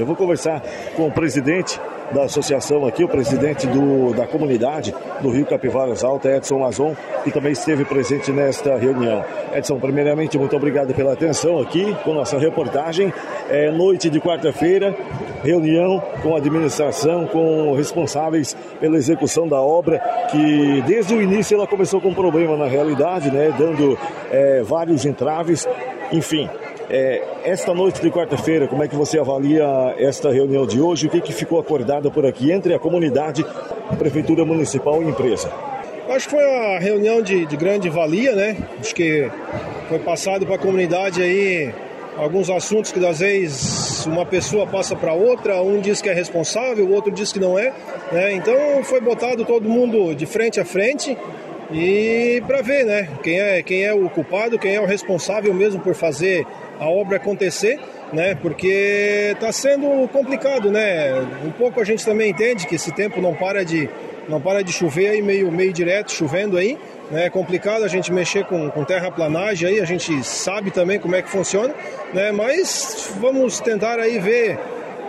Eu vou conversar com o presidente da associação aqui, o presidente do, da comunidade do Rio Capivaras Alta, Edson Mazon, que também esteve presente nesta reunião. Edson, primeiramente, muito obrigado pela atenção aqui com nossa reportagem. É noite de quarta-feira, reunião com a administração, com responsáveis pela execução da obra, que desde o início ela começou com problema na realidade, né, dando é, vários entraves. Enfim, é, esta noite de quarta-feira, como é que você avalia esta reunião de hoje? O que, que ficou acordado por aqui entre a comunidade, a Prefeitura Municipal e empresa? Acho que foi uma reunião de, de grande valia, né? Acho que foi passado para a comunidade aí alguns assuntos que às vezes uma pessoa passa para outra, um diz que é responsável, o outro diz que não é, né? Então foi botado todo mundo de frente a frente e para ver, né? Quem é quem é o culpado, quem é o responsável mesmo por fazer a obra acontecer, né? Porque está sendo complicado, né? Um pouco a gente também entende que esse tempo não para de não para de chover aí meio meio direto chovendo aí, né? É complicado a gente mexer com, com terraplanagem aí, a gente sabe também como é que funciona, né? Mas vamos tentar aí ver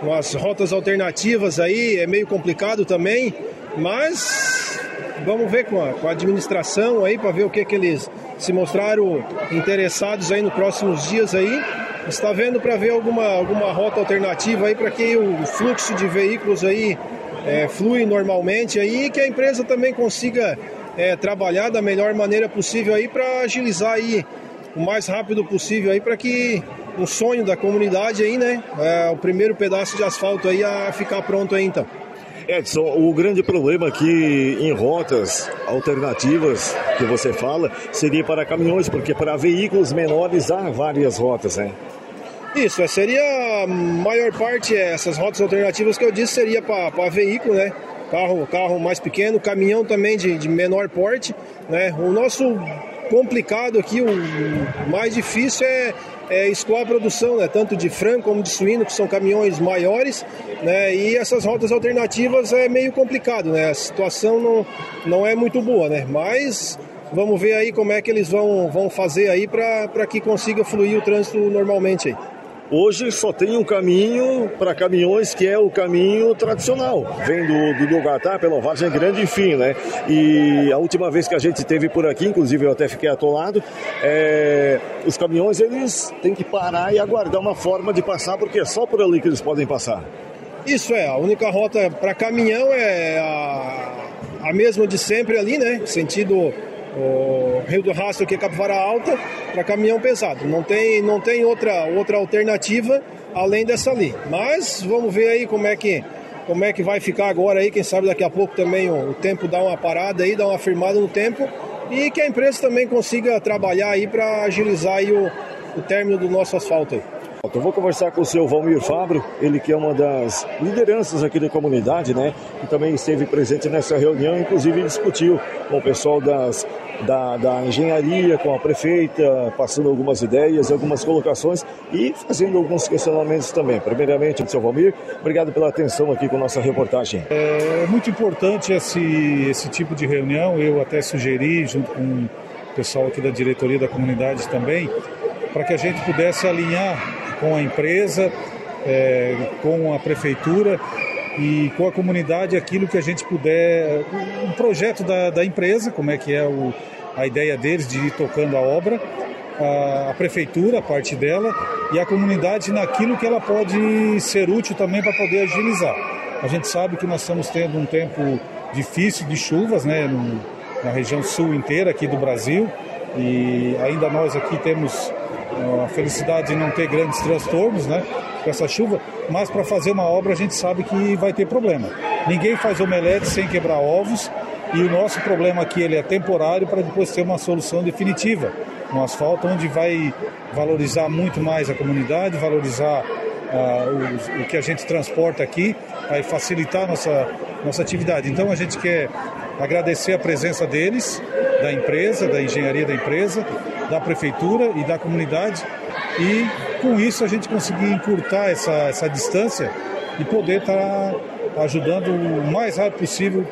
umas rotas alternativas aí, é meio complicado também, mas vamos ver com a, com a administração aí para ver o que que eles se mostraram interessados aí nos próximos dias aí. Está vendo para ver alguma, alguma rota alternativa aí para que o fluxo de veículos aí é, flui normalmente aí e que a empresa também consiga é, trabalhar da melhor maneira possível aí para agilizar aí o mais rápido possível aí para que um sonho da comunidade aí, né? É, o primeiro pedaço de asfalto aí a ficar pronto aí então. Edson, o grande problema aqui em rotas alternativas que você fala seria para caminhões, porque para veículos menores há várias rotas, né? Isso, seria a maior parte, essas rotas alternativas que eu disse seria para veículo, né? Carro, carro mais pequeno, caminhão também de, de menor porte, né? O nosso complicado aqui, o mais difícil é é, escoar a produção, né, tanto de frango como de suíno, que são caminhões maiores, né, e essas rotas alternativas é meio complicado, né, a situação não, não é muito boa, né, mas vamos ver aí como é que eles vão, vão fazer aí para que consiga fluir o trânsito normalmente aí. Hoje só tem um caminho para caminhões que é o caminho tradicional, vem do, do pela Vargem Grande, enfim, né? E a última vez que a gente teve por aqui, inclusive eu até fiquei atolado, é, os caminhões eles têm que parar e aguardar uma forma de passar, porque é só por ali que eles podem passar. Isso é, a única rota para caminhão é a, a mesma de sempre ali, né? Sentido o Rio do Rastro aqui é Capivara Alta para caminhão pesado. Não tem, não tem outra, outra alternativa além dessa ali. Mas vamos ver aí como é que como é que vai ficar agora aí, quem sabe daqui a pouco também o, o tempo dá uma parada aí, dá uma firmada no tempo e que a empresa também consiga trabalhar aí para agilizar aí o, o término do nosso asfalto aí. Eu vou conversar com o seu Valmir Fabro, ele que é uma das lideranças aqui da comunidade, né? Que também esteve presente nessa reunião, inclusive discutiu com o pessoal das, da, da engenharia, com a prefeita, passando algumas ideias, algumas colocações e fazendo alguns questionamentos também. Primeiramente, seu Valmir, obrigado pela atenção aqui com nossa reportagem. É muito importante esse, esse tipo de reunião, eu até sugeri, junto com o pessoal aqui da diretoria da comunidade também, para que a gente pudesse alinhar com a empresa, é, com a prefeitura e com a comunidade aquilo que a gente puder, um projeto da, da empresa, como é que é o, a ideia deles de ir tocando a obra, a, a, prefeitura, a parte dela, e a comunidade naquilo que ela pode ser útil também para poder agilizar. A gente sabe que nós estamos tendo um tempo difícil de chuvas, né, no, na região sul inteira aqui do Brasil, e ainda nós aqui temos a felicidade de não ter grandes transtornos, né? Com essa chuva, mas para fazer uma obra a gente sabe que vai ter problema. Ninguém faz omelete sem quebrar ovos e o nosso problema aqui ele é temporário para depois ter uma solução definitiva. Um asfalto onde vai valorizar muito mais a comunidade, valorizar uh, o, o, que a gente transporta aqui, vai facilitar nossa, nossa atividade. Então a gente quer agradecer a presença deles, da empresa, da engenharia da empresa, da prefeitura e da comunidade e com isso a gente conseguir encurtar essa, essa distância e poder estar tá ajudando o mais rápido possível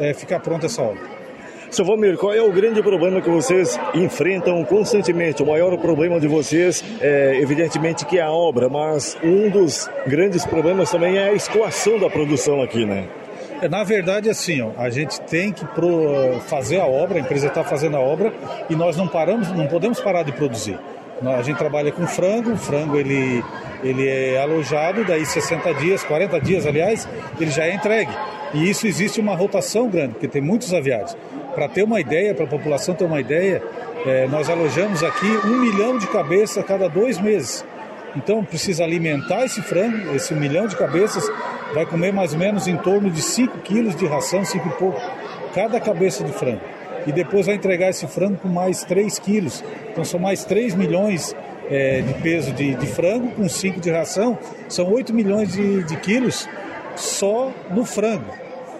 é, ficar pronta essa obra. Seu Valmir, qual é o grande problema que vocês enfrentam constantemente? O maior problema de vocês é, evidentemente, que é a obra, mas um dos grandes problemas também é a escoação da produção aqui, né? É, na verdade, assim, ó, a gente tem que pro, fazer a obra, a empresa está fazendo a obra e nós não paramos, não podemos parar de produzir. A gente trabalha com frango, o frango ele, ele é alojado, daí 60 dias, 40 dias, aliás, ele já é entregue. E isso existe uma rotação grande, porque tem muitos aviários. Para ter uma ideia, para a população ter uma ideia, é, nós alojamos aqui um milhão de cabeças a cada dois meses. Então precisa alimentar esse frango, esse milhão de cabeças, vai comer mais ou menos em torno de 5 quilos de ração, 5 e pouco, cada cabeça de frango. E depois vai entregar esse frango com mais 3 quilos. Então são mais 3 milhões é, de peso de, de, frango, com 5 de ração, são 8 milhões de, de quilos só no frango.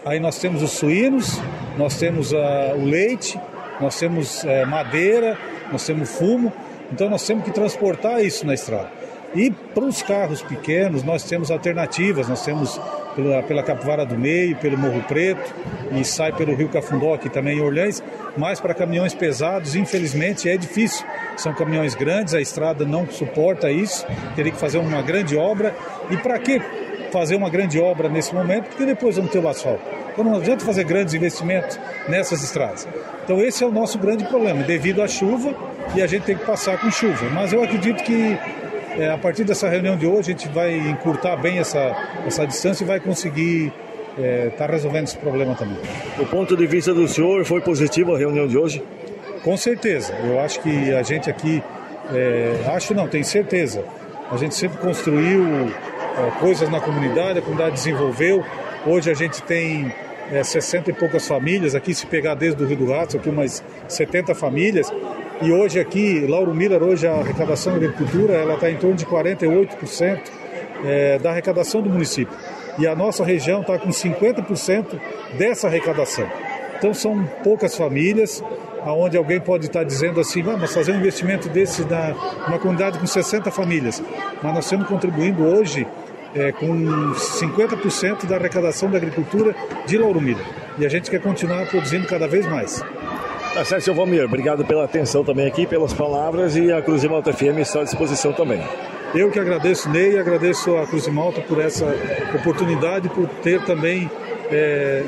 Aí nós temos os suínos, nós temos uh, o leite, nós temos uh, madeira, nós temos fumo, então nós temos que transportar isso na estrada. E para os carros pequenos, nós temos alternativas, nós temos pela, pela Capivara do Meio, pelo Morro Preto e sai pelo Rio Cafundó, aqui também em Orleans, mas para caminhões pesados, infelizmente, é difícil. São caminhões grandes, a estrada não suporta isso, teria que fazer uma grande obra. E para que fazer uma grande obra nesse momento? Porque depois vamos ter o asfalto. Então não adianta fazer grandes investimentos nessas estradas. Então esse é o nosso grande problema, devido à chuva e a gente tem que passar com chuva. Mas eu acredito que é, a partir dessa reunião de hoje, a gente vai encurtar bem essa, essa distância e vai conseguir estar é, tá resolvendo esse problema também. Do ponto de vista do senhor, foi positiva a reunião de hoje? Com certeza. Eu acho que a gente aqui, é, acho não, tenho certeza. A gente sempre construiu é, coisas na comunidade, a comunidade desenvolveu. Hoje a gente tem é, 60 e poucas famílias, aqui se pegar desde o Rio do Rato, aqui umas 70 famílias, e hoje aqui, Lauro Miller, hoje a arrecadação da agricultura, ela está em torno de 48% é, da arrecadação do município. E a nossa região está com 50% dessa arrecadação. Então são poucas famílias, aonde alguém pode estar dizendo assim, ah, mas fazer um investimento desse na uma comunidade com 60 famílias. Mas nós estamos contribuindo hoje é, com 50% da arrecadação da agricultura de Lauro Miller. E a gente quer continuar produzindo cada vez mais. Tá certo, seu Valmir. Obrigado pela atenção também aqui, pelas palavras e a Cruz de Malta FM está à disposição também. Eu que agradeço, Ney, agradeço a Cruz de Malta por essa oportunidade, por ter também, é,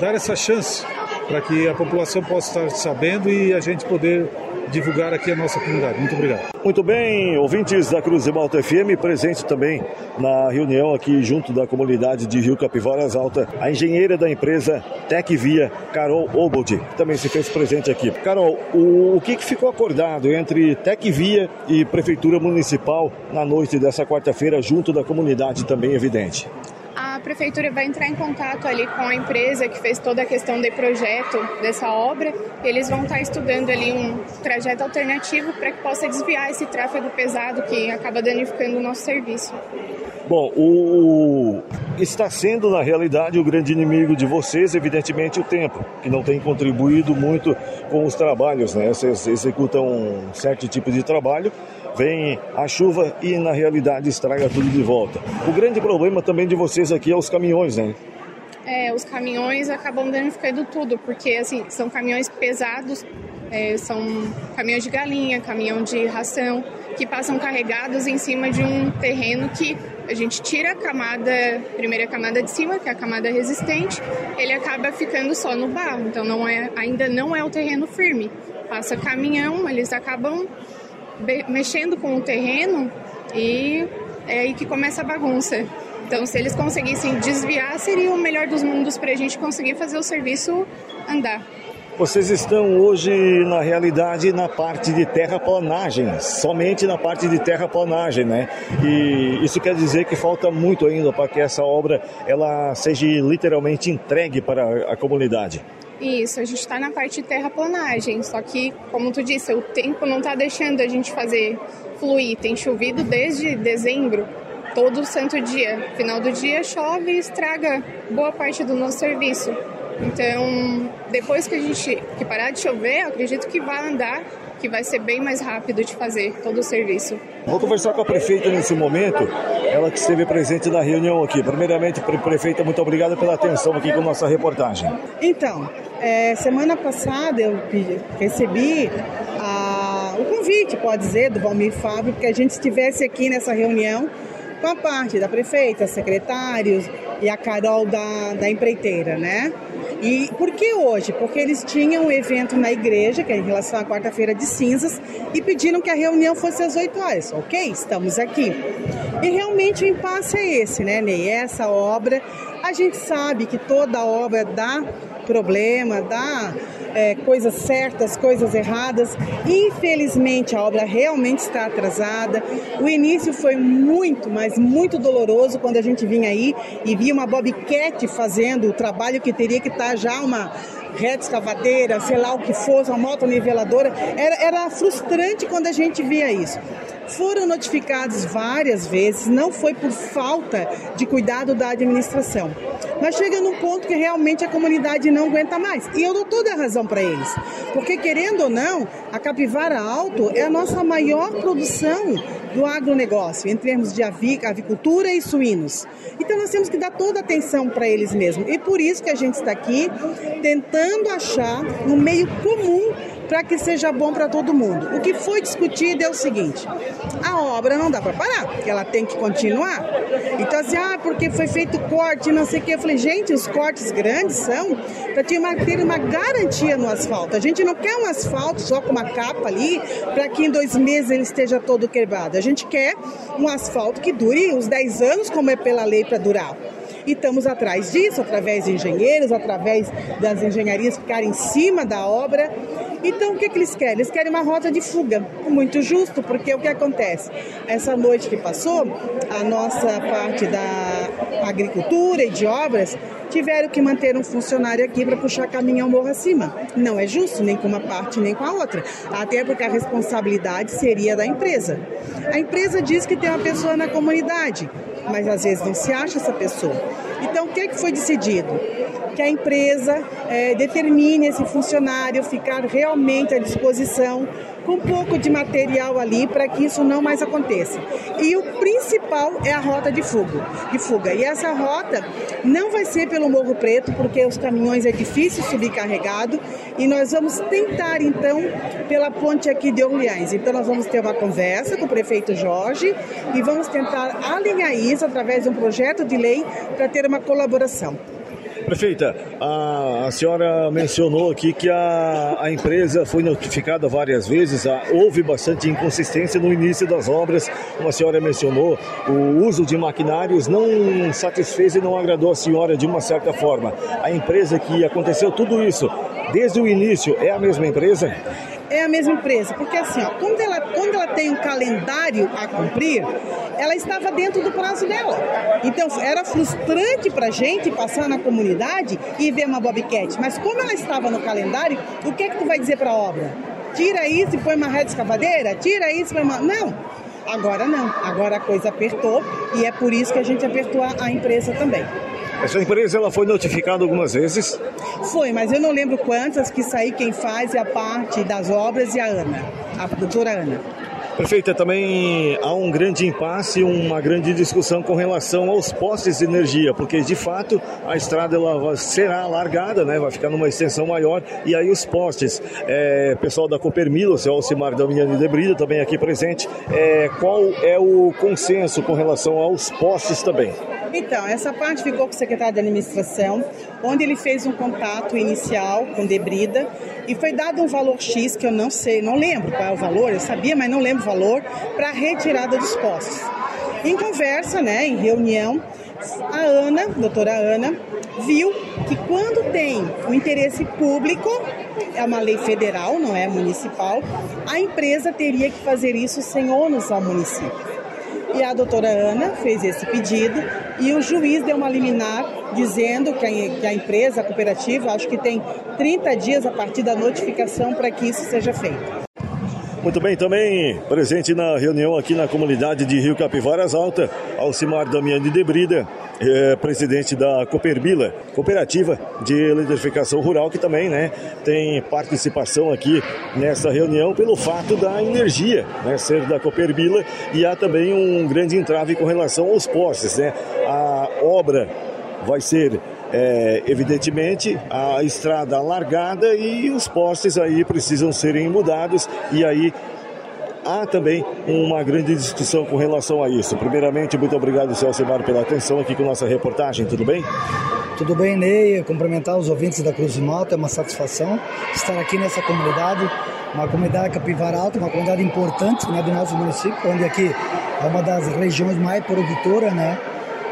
dar essa chance para que a população possa estar sabendo e a gente poder divulgar aqui a nossa comunidade. Muito obrigado. Muito bem, ouvintes da Cruz de Malta FM, presente também na reunião aqui junto da comunidade de Rio Capivaras Alta, a engenheira da empresa Tecvia, Carol Obold, também se fez presente aqui. Carol, o, o que, que ficou acordado entre Tecvia e Prefeitura Municipal na noite dessa quarta-feira, junto da comunidade também evidente? A prefeitura vai entrar em contato ali com a empresa que fez toda a questão de projeto dessa obra. Eles vão estar estudando ali um trajeto alternativo para que possa desviar esse tráfego pesado que acaba danificando o nosso serviço. Bom, o está sendo na realidade o grande inimigo de vocês, evidentemente o tempo, que não tem contribuído muito com os trabalhos, né? Vocês executam um certo tipo de trabalho, vem a chuva e na realidade estraga tudo de volta. O grande problema também de vocês aqui é os caminhões, né? É, os caminhões acabam danificando tudo, porque assim, são caminhões pesados, é, são caminhões de galinha, caminhão de ração, que passam carregados em cima de um terreno que a gente tira a camada, primeira camada de cima, que é a camada resistente, ele acaba ficando só no barro, então não é, ainda não é o terreno firme. Passa caminhão, eles acabam mexendo com o terreno e é aí que começa a bagunça. Então, se eles conseguissem desviar, seria o melhor dos mundos para a gente conseguir fazer o serviço andar. Vocês estão hoje, na realidade, na parte de terraplanagem, somente na parte de terraplanagem, né? E isso quer dizer que falta muito ainda para que essa obra ela seja literalmente entregue para a comunidade. Isso, a gente está na parte de terraplanagem, só que, como tu disse, o tempo não está deixando a gente fazer fluir. Tem chovido desde dezembro, todo santo dia. Final do dia chove e estraga boa parte do nosso serviço. Então, depois que a gente que parar de chover, eu acredito que vai andar que vai ser bem mais rápido de fazer todo o serviço. Vou conversar com a prefeita nesse momento, ela que esteve presente na reunião aqui. Primeiramente, prefeita, muito obrigada pela atenção aqui com nossa reportagem. Então, é, semana passada eu recebi a, o convite, pode dizer, do Valmir Fábio, que a gente estivesse aqui nessa reunião com a parte da prefeita, secretários e a Carol da, da empreiteira, né? E por que hoje? Porque eles tinham um evento na igreja, que é em relação à quarta-feira de cinzas, e pediram que a reunião fosse às 8 horas. Ok, estamos aqui. E realmente o impasse é esse, né, Ney? Essa obra, a gente sabe que toda obra dá problema, dá é, coisas certas, coisas erradas. Infelizmente, a obra realmente está atrasada. O início foi muito, mas muito doloroso quando a gente vinha aí e via uma bobcat fazendo o trabalho que teria que estar já uma reta escavadeira, sei lá o que fosse, uma moto niveladora. Era, era frustrante quando a gente via isso foram notificados várias vezes, não foi por falta de cuidado da administração. Mas chega num ponto que realmente a comunidade não aguenta mais. E eu dou toda a razão para eles. Porque, querendo ou não, a capivara alto é a nossa maior produção do agronegócio, em termos de avicultura e suínos. Então nós temos que dar toda a atenção para eles mesmos. E por isso que a gente está aqui tentando achar um meio comum para que seja bom para todo mundo. O que foi discutido é o seguinte: a obra não dá para parar, porque ela tem que continuar. Então, assim, ah, porque foi feito corte, não sei o que. Eu falei, gente, os cortes grandes são para ter uma, ter uma garantia no asfalto. A gente não quer um asfalto só com uma capa ali para que em dois meses ele esteja todo quebrado. A gente quer um asfalto que dure os 10 anos, como é pela lei para durar. E estamos atrás disso, através de engenheiros, através das engenharias ficarem em cima da obra então, o que, que eles querem? Eles querem uma rota de fuga. Muito justo, porque o que acontece? Essa noite que passou, a nossa parte da agricultura e de obras tiveram que manter um funcionário aqui para puxar caminhão morro acima. Não é justo, nem com uma parte nem com a outra. Até porque a responsabilidade seria da empresa. A empresa diz que tem uma pessoa na comunidade, mas às vezes não se acha essa pessoa. Então, o que, é que foi decidido? Que a empresa é, determine esse funcionário ficar realmente à disposição um pouco de material ali para que isso não mais aconteça. E o principal é a rota de fuga, de fuga. E essa rota não vai ser pelo Morro Preto, porque os caminhões é difícil subir carregado, e nós vamos tentar então pela ponte aqui de Orleans. Então nós vamos ter uma conversa com o prefeito Jorge e vamos tentar alinhar isso através de um projeto de lei para ter uma colaboração. Prefeita, a, a, senhora mencionou aqui que a, a empresa foi notificada várias vezes, a, houve bastante inconsistência no início das obras, como a senhora mencionou, o uso de maquinários não satisfez e não agradou a senhora de uma certa forma. A empresa que aconteceu tudo isso, desde o início, é a mesma empresa? É a mesma empresa. Porque assim, ó, quando, ela, quando ela tem um calendário a cumprir, ela estava dentro do prazo dela. Então era frustrante para a gente passar na comunidade e ver uma bobcat. Mas como ela estava no calendário, o que é que tu vai dizer para a obra? Tira isso e põe uma rede escavadeira? Tira isso e põe uma... Não! Agora não. Agora a coisa apertou e é por isso que a gente apertou a, a empresa também. Essa empresa ela foi notificada algumas vezes? Foi, mas eu não lembro quantas, que saí quem faz é a parte das obras e a Ana, a doutora Ana. Prefeita, também há um grande impasse, uma grande discussão com relação aos postes de energia, porque de fato a estrada ela será alargada, né? vai ficar numa extensão maior, e aí os postes, é, pessoal da Copermilo, o seu Alcimar Damiani de Brito também aqui presente, é, qual é o consenso com relação aos postes também? Então, essa parte ficou com o secretário de administração, onde ele fez um contato inicial com Debrida e foi dado um valor X, que eu não sei, não lembro qual é o valor, eu sabia, mas não lembro o valor, para a retirada dos postos. Em conversa, né, em reunião, a Ana, a doutora Ana, viu que quando tem o interesse público, é uma lei federal, não é municipal, a empresa teria que fazer isso sem ônus ao município. E a doutora Ana fez esse pedido e o juiz deu uma liminar dizendo que a, que a empresa, a cooperativa, acho que tem 30 dias a partir da notificação para que isso seja feito. Muito bem, também presente na reunião aqui na comunidade de Rio Capivaras Alta, Alcimar Damiani de Brida, é, presidente da Cooperbila, cooperativa de eletrificação rural, que também né, tem participação aqui nessa reunião pelo fato da energia né, ser da Cooperbila e há também um grande entrave com relação aos postes. Né? A obra vai ser é, evidentemente a estrada largada e os postes aí precisam serem mudados e aí há também uma grande discussão com relação a isso. Primeiramente, muito obrigado, Celso Mar, pela atenção aqui com nossa reportagem, tudo bem? Tudo bem, Ney? Cumprimentar os ouvintes da Cruz de Malta, é uma satisfação estar aqui nessa comunidade, uma comunidade Capivara Alta, uma comunidade importante né, do nosso município, onde aqui é uma das regiões mais produtoras, né?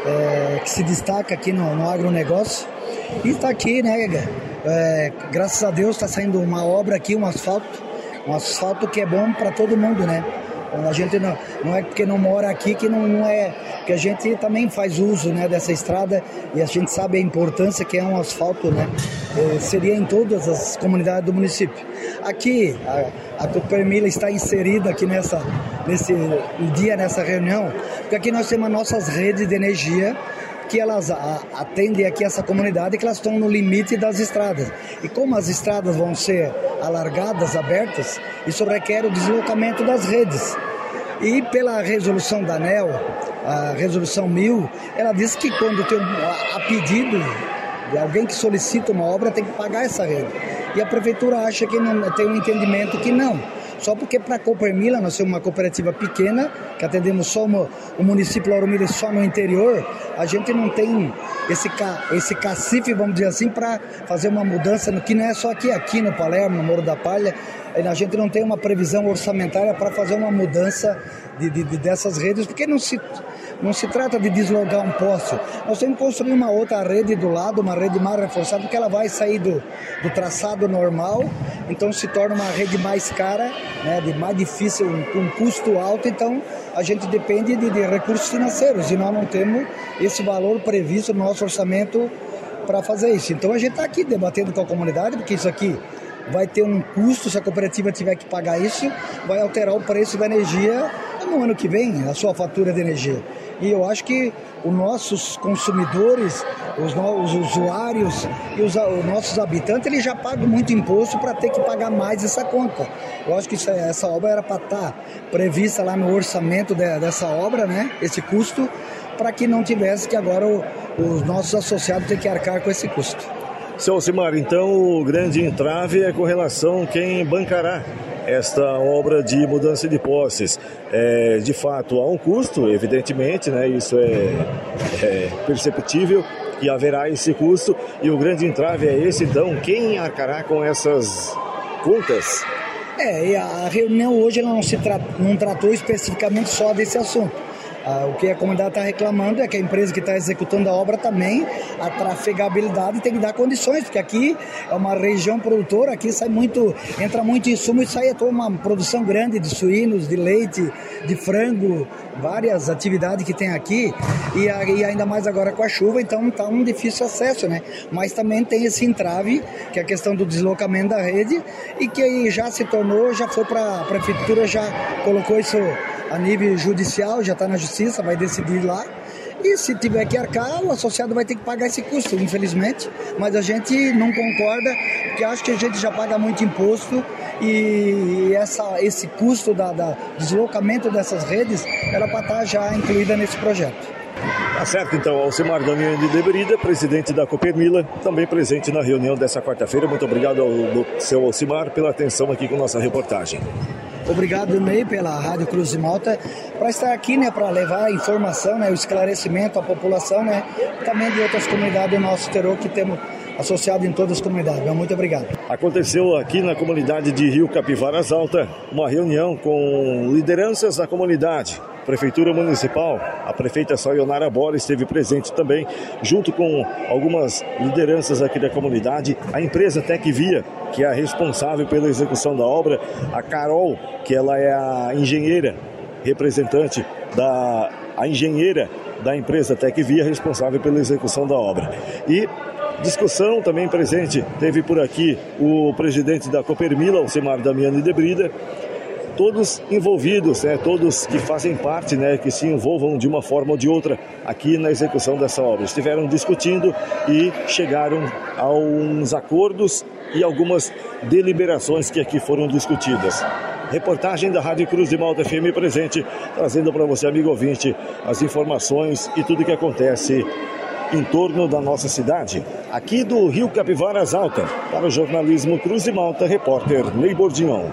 É, que se destaca aqui no, no agronegócio. E está aqui, né? É, graças a Deus está saindo uma obra aqui, um asfalto um asfalto que é bom para todo mundo, né? A gente não, não é porque não mora aqui que não, não é. que a gente também faz uso né, dessa estrada e a gente sabe a importância que é um asfalto, né? É, seria em todas as comunidades do município. Aqui, a, a Tupermila está inserida aqui nessa, nesse dia, nessa reunião, porque aqui nós temos as nossas redes de energia que elas atendem aqui essa comunidade que elas estão no limite das estradas. E como as estradas vão ser alargadas, abertas, isso requer o deslocamento das redes. E pela resolução da ANEL, a resolução 1000, ela diz que quando tem a pedido de alguém que solicita uma obra tem que pagar essa rede. E a prefeitura acha que não tem um entendimento que não só porque para a Coopermila, nós somos uma cooperativa pequena, que atendemos só o município Lauro só no interior, a gente não tem esse, esse cacife, vamos dizer assim, para fazer uma mudança, no, que não é só aqui, aqui no Palermo, no Moro da Palha, a gente não tem uma previsão orçamentária para fazer uma mudança de, de, de, dessas redes, porque não se não se trata de deslogar um poste. Nós temos que construir uma outra rede do lado, uma rede mais reforçada, porque ela vai sair do, do traçado normal, então se torna uma rede mais cara, né, de mais difícil, com um custo alto, então a gente depende de, de recursos financeiros e nós não temos esse valor previsto no nosso orçamento para fazer isso. Então a gente está aqui debatendo com a comunidade, porque isso aqui vai ter um custo, se a cooperativa tiver que pagar isso, vai alterar o preço da energia no ano que vem, a sua fatura de energia. E eu acho que os nossos consumidores, os, os usuários e os, os, nossos habitantes, eles já pagam muito imposto para ter que pagar mais essa conta. Eu acho que isso, essa obra era para estar tá prevista lá no orçamento de, dessa obra, né? Esse custo, para que não tivesse que agora o, os nossos associados tenham que arcar com esse custo. Seu Alcimar, então o grande entrave é com relação a quem bancará esta obra de mudança de posses. É, de fato, há um custo, evidentemente, né? isso é, é perceptível que haverá esse custo e o grande entrave é esse, então, quem arcará com essas contas? É, e a reunião hoje não, se tra não tratou especificamente só desse assunto ah, o que a comunidade está reclamando é que a empresa que está executando a obra também, a trafegabilidade tem que dar condições, porque aqui é uma região produtora, aqui sai muito, entra muito insumo e sai toda uma produção grande de suínos, de leite, de frango, várias atividades que tem aqui, e, e ainda mais agora com a chuva, então está um difícil acesso, né? Mas também tem esse entrave, que é a questão do deslocamento da rede, e que já se tornou, já foi para a prefeitura, já colocou isso a nível judicial, já está na justiça, vai decidir lá. E se tiver que arcar, o associado vai ter que pagar esse custo, infelizmente. Mas a gente não concorda, porque acho que a gente já paga muito imposto e essa, esse custo da, da deslocamento dessas redes era para estar tá já incluída nesse projeto. Tá certo, então, Alcimar Damiani de Deberida, presidente da Coopermila, também presente na reunião dessa quarta-feira. Muito obrigado ao, ao seu Alcimar pela atenção aqui com nossa reportagem. Obrigado, Ney, pela Rádio Cruz de Malta, para estar aqui, né, para levar a informação, né, o esclarecimento à população, né, também de outras comunidades do nosso interior que temos associado em todas as comunidades. Muito obrigado. Aconteceu aqui na comunidade de Rio Capivaras Alta uma reunião com lideranças da comunidade Prefeitura Municipal, a prefeita Sayonara Bora esteve presente também, junto com algumas lideranças aqui da comunidade, a empresa Tecvia, que é a responsável pela execução da obra, a Carol, que ela é a engenheira, representante da a engenheira da empresa Tecvia, responsável pela execução da obra. E discussão também presente, teve por aqui o presidente da Copermila, Alcemar Damiani de Brida, todos envolvidos, né, todos que fazem parte, né, que se envolvam de uma forma ou de outra aqui na execução dessa obra. Estiveram discutindo e chegaram a uns acordos e algumas deliberações que aqui foram discutidas. Reportagem da Rádio Cruz de Malta FM presente, trazendo para você, amigo ouvinte, as informações e tudo o que acontece em torno da nossa cidade. Aqui do Rio Capivaras Alta, para o jornalismo Cruz de Malta, repórter Ney Bordignon.